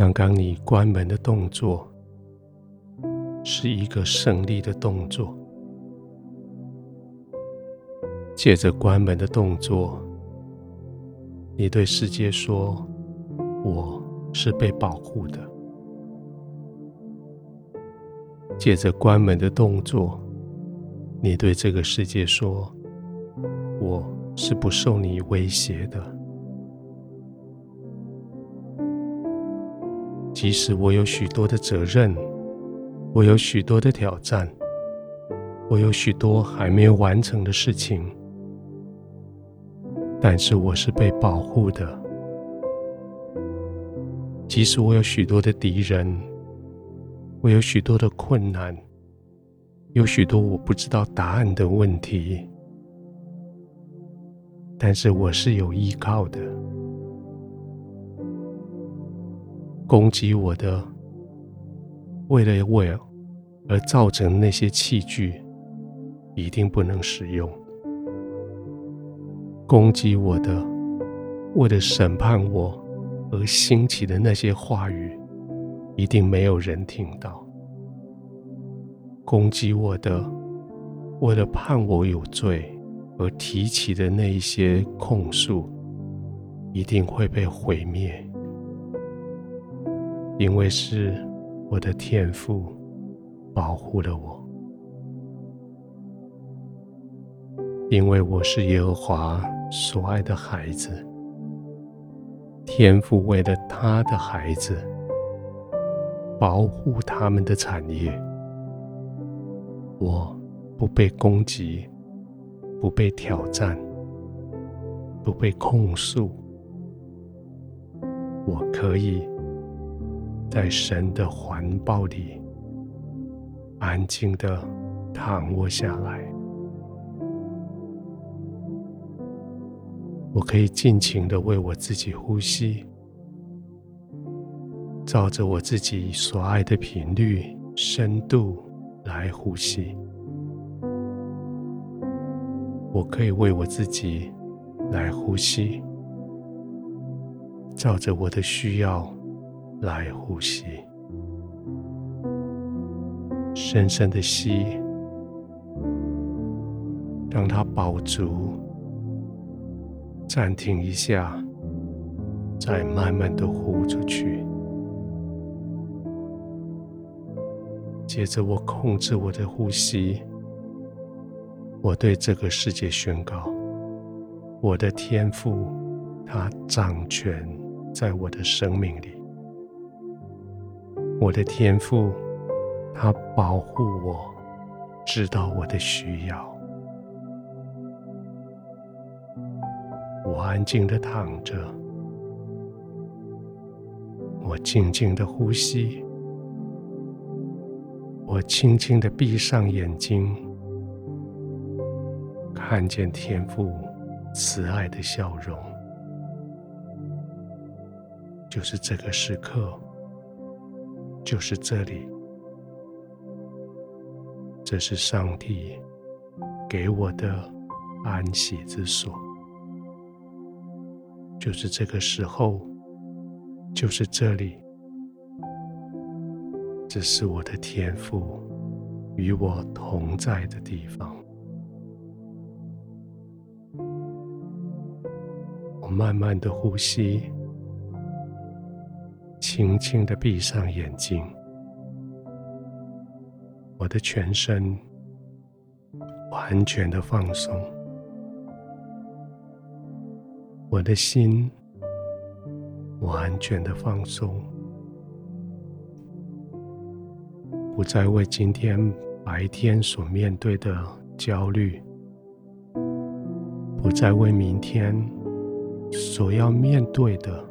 刚刚你关门的动作是一个胜利的动作。借着关门的动作，你对世界说：“我是被保护的。”借着关门的动作，你对这个世界说：“我是不受你威胁的。”即使我有许多的责任，我有许多的挑战，我有许多还没有完成的事情。但是我是被保护的，即使我有许多的敌人，我有许多的困难，有许多我不知道答案的问题，但是我是有依靠的。攻击我的，为了我而造成那些器具，一定不能使用。攻击我的，为了审判我而兴起的那些话语，一定没有人听到。攻击我的，为了判我有罪而提起的那一些控诉，一定会被毁灭，因为是我的天父保护了我。因为我是耶和华所爱的孩子，天父为了他的孩子，保护他们的产业，我不被攻击，不被挑战，不被控诉，我可以在神的环抱里安静地躺卧下来。我可以尽情的为我自己呼吸，照着我自己所爱的频率、深度来呼吸。我可以为我自己来呼吸，照着我的需要来呼吸。深深的吸，让它饱足。暂停一下，再慢慢的呼出去。接着，我控制我的呼吸。我对这个世界宣告：我的天赋，它掌权在我的生命里。我的天父，他保护我，知道我的需要。我安静的躺着，我静静的呼吸，我轻轻的闭上眼睛，看见天父慈爱的笑容，就是这个时刻，就是这里，这是上帝给我的安息之所。就是这个时候，就是这里，这是我的天赋与我同在的地方。我慢慢的呼吸，轻轻的闭上眼睛，我的全身完全的放松。我的心完全的放松，不再为今天白天所面对的焦虑，不再为明天所要面对的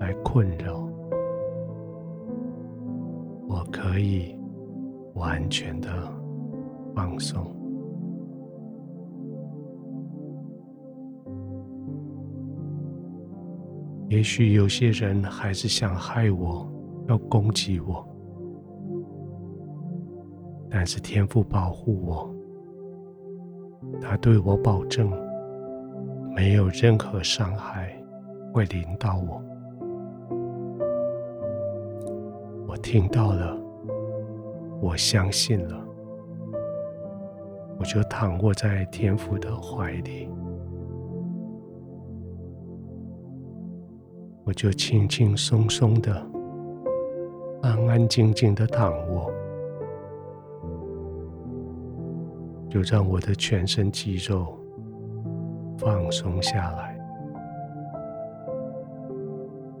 来困扰。可以完全的放松。也许有些人还是想害我，要攻击我，但是天父保护我，他对我保证，没有任何伤害会临到我。我听到了，我相信了，我就躺卧在天父的怀里，我就轻轻松松的、安安静静的躺卧，就让我的全身肌肉放松下来。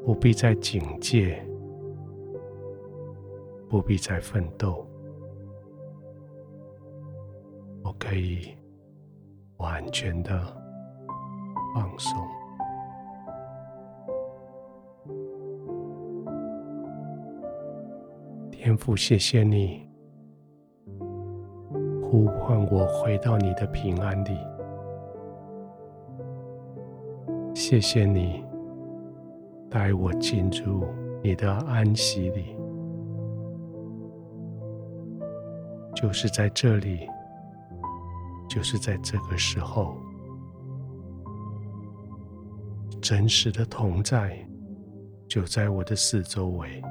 不必再警戒，不必再奋斗，可以完全的放松。天父，谢谢你呼唤我回到你的平安里，谢谢你。带我进入你的安息里，就是在这里，就是在这个时候，真实的同在就在我的四周围，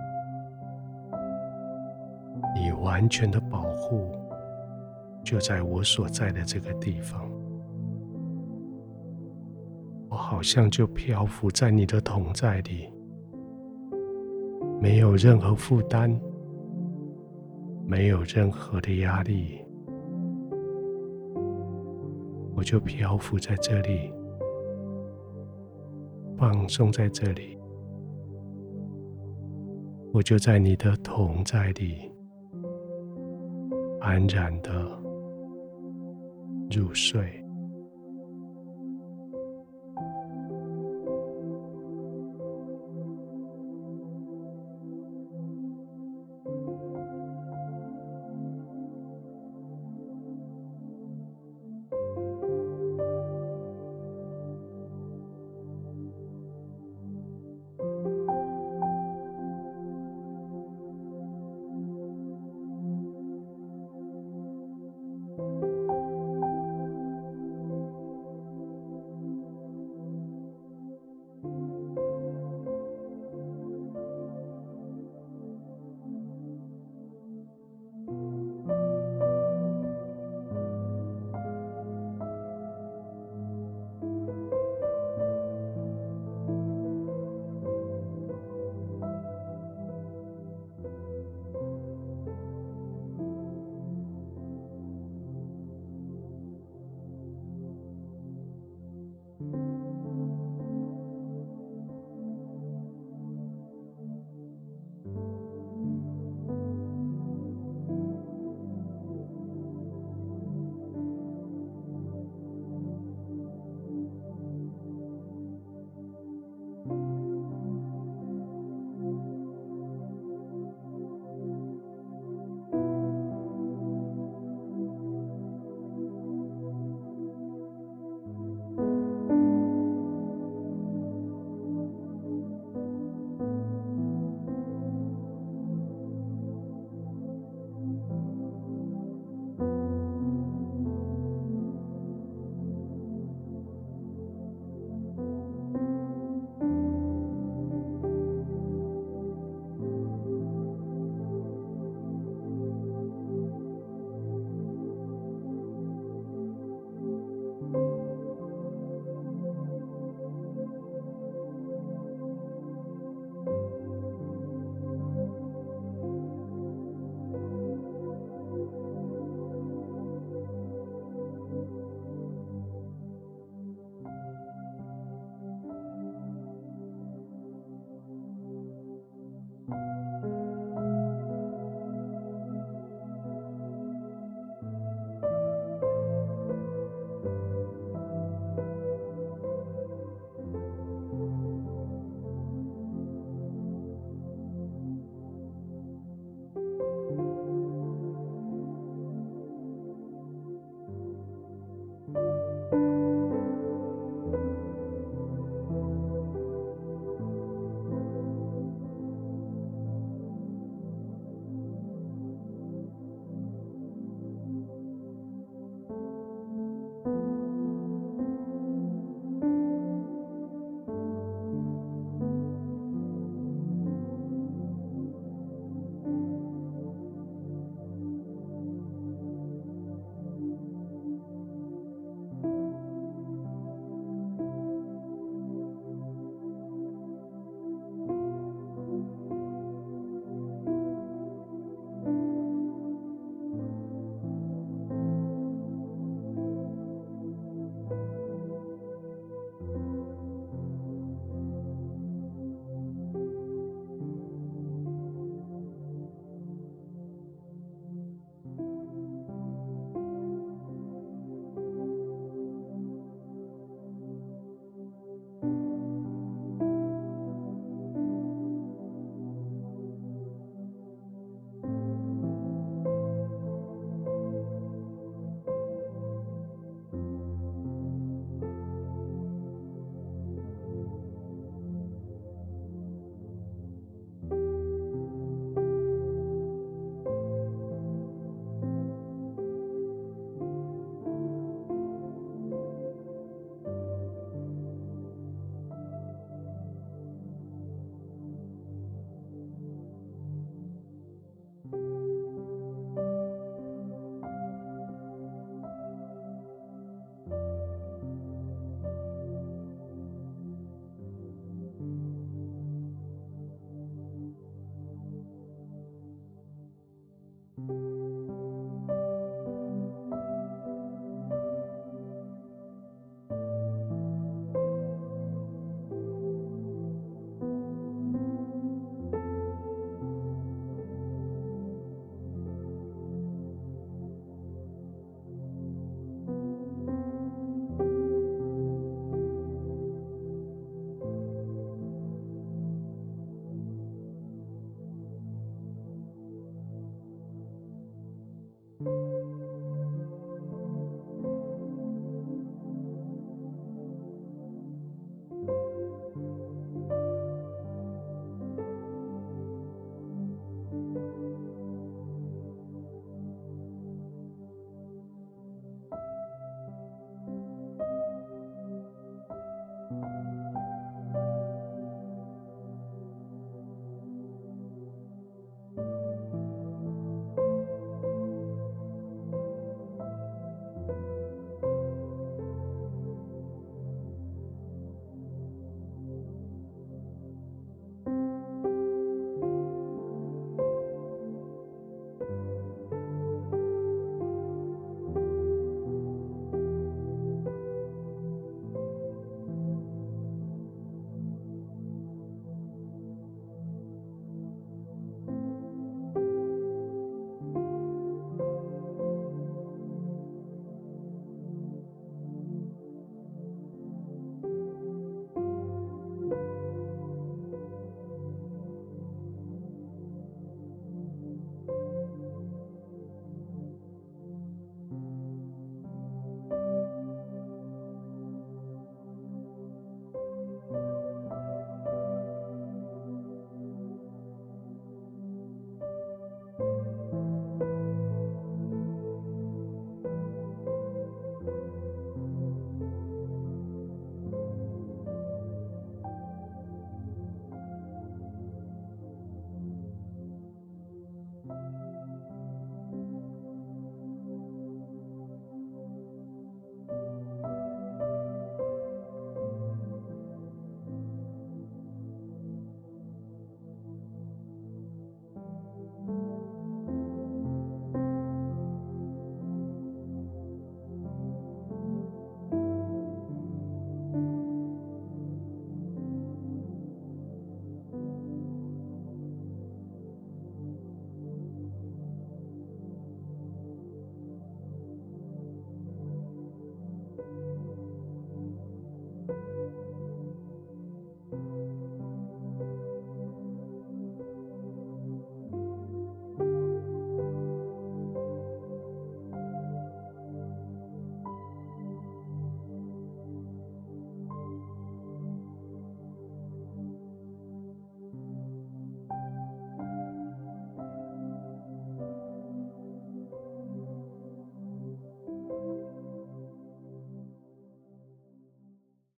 你完全的保护就在我所在的这个地方。我好像就漂浮在你的同在里，没有任何负担，没有任何的压力，我就漂浮在这里，放松在这里，我就在你的同在里，安然的入睡。